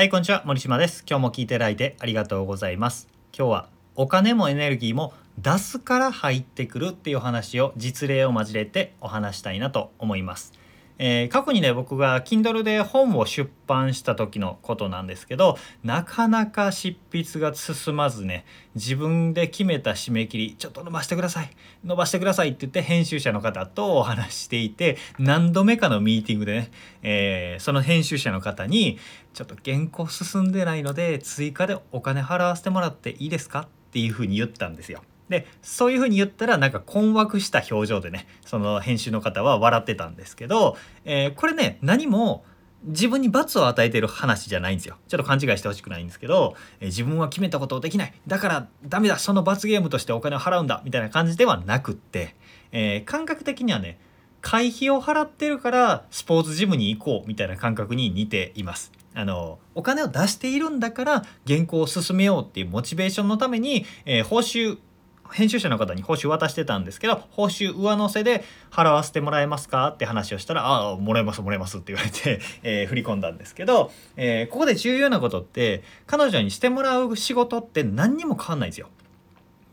はい、こんにちは。森島です。今日も聞いていただいてありがとうございます。今日はお金もエネルギーも出すから入ってくるっていう話を実例を交えてお話したいなと思います。えー、過去にね僕が Kindle で本を出版した時のことなんですけどなかなか執筆が進まずね自分で決めた締め切りちょっと伸ばしてください伸ばしてくださいって言って編集者の方とお話していて何度目かのミーティングでね、えー、その編集者の方にちょっと原稿進んでないので追加でお金払わせてもらっていいですかっていうふうに言ったんですよ。でそういうふうに言ったらなんか困惑した表情でねその編集の方は笑ってたんですけど、えー、これね何も自分に罰を与えてる話じゃないんですよちょっと勘違いしてほしくないんですけど、えー、自分は決めたことをできないだからダメだその罰ゲームとしてお金を払うんだみたいな感じではなくって、えー、感覚的にはね会費を払ってるからスポーツジムに行こうみたいな感覚に似ています。あのお金を出しているんだから原稿を進めようっていうモチベーションのために、えー、報酬編集者の方に報酬渡してたんですけど報酬上乗せで払わせてもらえますかって話をしたら「ああもらえますもらえます」って言われて、えー、振り込んだんですけど、えー、ここで重要なことって彼女にしてもらう仕事って何にも変わんないですよ。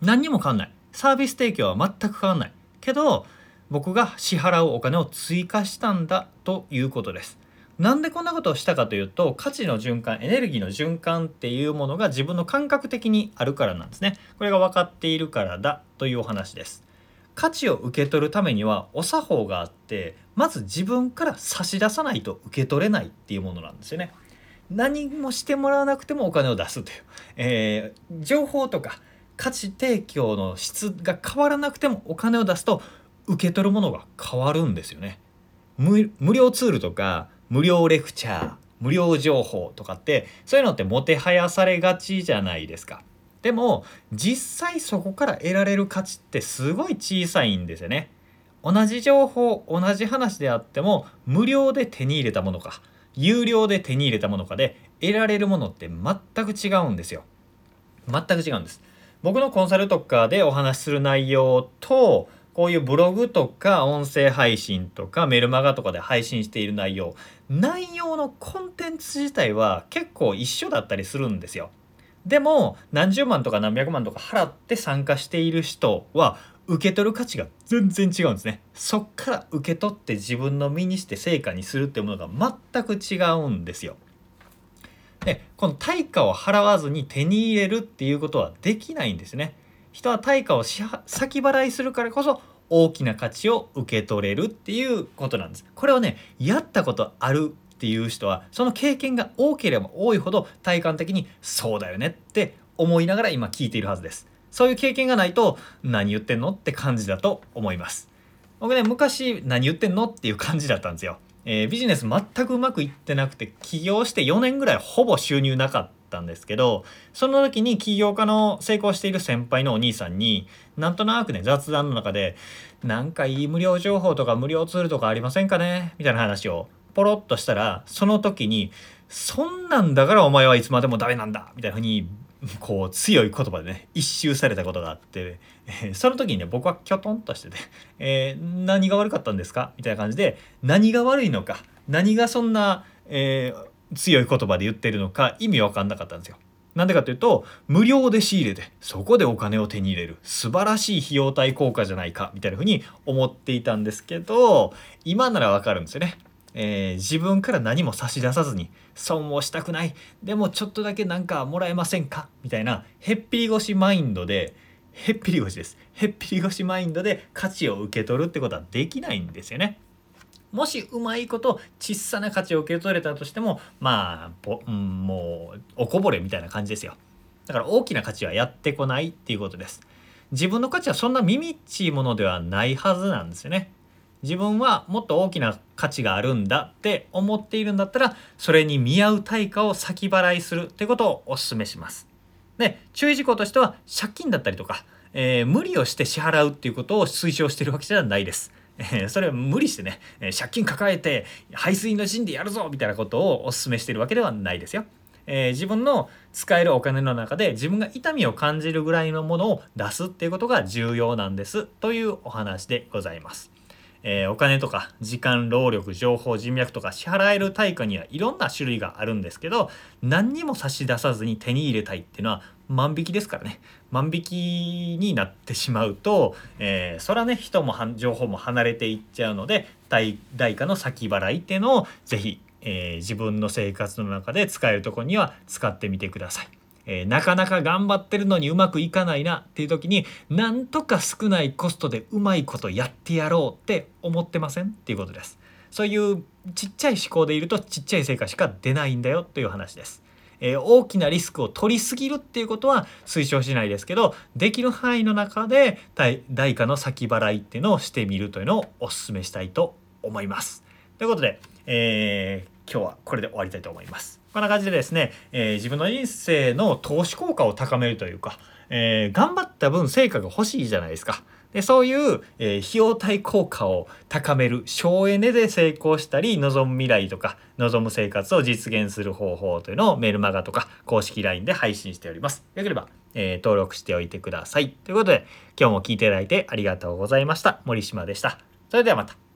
何にも変わんない。サービス提供は全く変わんない。けど僕が支払うお金を追加したんだということです。なんでこんなことをしたかというと価値の循環エネルギーの循環っていうものが自分の感覚的にあるからなんですね。これが分かっているからだというお話です。価値を受け取るためにはお作法があってまず自分から差し出さないと受け取れないっていうものなんですよね。何もしてもらわなくてもお金を出すという、えー、情報とか価値提供の質が変わらなくてもお金を出すと受け取るものが変わるんですよね。無料ツールとか無料レクチャー無料情報とかってそういうのってもてはやされがちじゃないですか。でも実際そこから得られる価値ってすごい小さいんですよね。同じ情報同じ話であっても無料で手に入れたものか有料で手に入れたものかで得られるものって全く違うんですよ。全く違うんです。僕のコンサルとかでお話しする内容とこういうブログとか音声配信とかメルマガとかで配信している内容内容のコンテンツ自体は結構一緒だったりするんですよ。でも何十万とか何百万とか払って参加している人は受け取る価値が全然違うんですね。そっから受け取って自分の身にして成果にするっていうものが全く違うんですよ。でこの対価を払わずに手に入れるっていうことはできないんですね。人は対価を先払いするからこそ大きな価値を受け取れるっていうことなんです。これをねやったことあるっていう人はその経験が多ければ多いほど体感的にそうだよねって思いながら今聞いているはずです。そういう経験がないと何言ってんのって感じだと思います。僕ね昔何言ってんのっていう感じだったんですよ。えー、ビジネス全くうまくいってなくて起業して4年ぐらいほぼ収入なかったんですけどその時に起業家の成功している先輩のお兄さんになんとなくね雑談の中で「なんかいい無料情報とか無料ツールとかありませんかね?」みたいな話をポロッとしたらその時に「そんなんだからお前はいつまでもダメなんだ」みたいな風にこう強い言葉でね一周されたことがあって、えー、その時にね僕はきょとんとしてて、えー、何が悪かったんですか？みたいな感じで何が悪いのか？何がそんな、えー、強い言葉で言ってるのか意味わかんなかったんですよ。なんでかというと無料で仕入れてそこでお金を手に入れる素晴らしい費用対効果じゃないかみたいな風に思っていたんですけど今ならわかるんですよね。えー、自分から何も差し出さずに損をしたくないでもちょっとだけなんかもらえませんかみたいなへっぴり腰マインドでへっぴり腰ですへっぴり腰マインドで価値を受け取るってことはできないんですよね。もしうまいこと小さな価値を受け取れたとしてもまあ、うん、もうおこぼれみたいな感じですよ。だから大きな価値はやってこないっていうことです。自分の価値はそんな耳っちいものではないはずなんですよね。自分はもっと大きな価値があるんだって思っているんだったらそれに見合う対価を先払いするってことをお勧めします。で注意事項としては借金だったりとか、えー、無理をして支払うっていうことを推奨してるわけじゃないです。えー、それは無理してね、えー、借金抱えて排水の陣でやるぞみたいなことをお勧めしてるわけではないですよ。えー、自分の使えるお金の中で自分が痛みを感じるぐらいのものを出すっていうことが重要なんですというお話でございます。えー、お金とか時間労力情報人脈とか支払える対価にはいろんな種類があるんですけど何にも差し出さずに手に入れたいっていうのは万引きですからね 万引きになってしまうと、えー、そらね人も情報も離れていっちゃうので代代価の先払いっていうのを是非、えー、自分の生活の中で使えるとこには使ってみてください。えー、なかなか頑張ってるのにうまくいかないなっていう時になんとか少ないコストでうまいことやってやろうって思ってません？っていうことです。そういうちっちゃい思考でいるとちっちゃい成果しか出ないんだよという話です。えー、大きなリスクを取りすぎるっていうことは推奨しないですけどできる範囲の中で代価の先払いっていうのをしてみるというのをお勧めしたいと思います。ということで、えー、今日はこれで終わりたいと思います。こんな感じでですね、えー、自分の人生の投資効果を高めるというか、えー、頑張った分成果が欲しいじゃないですか。でそういう、えー、費用対効果を高める省エネで成功したり望む未来とか望む生活を実現する方法というのをメルマガとか公式 LINE で配信しております。よければ、えー、登録しておいてください。ということで今日も聞いていただいてありがとうございました。森島でした。それではまた。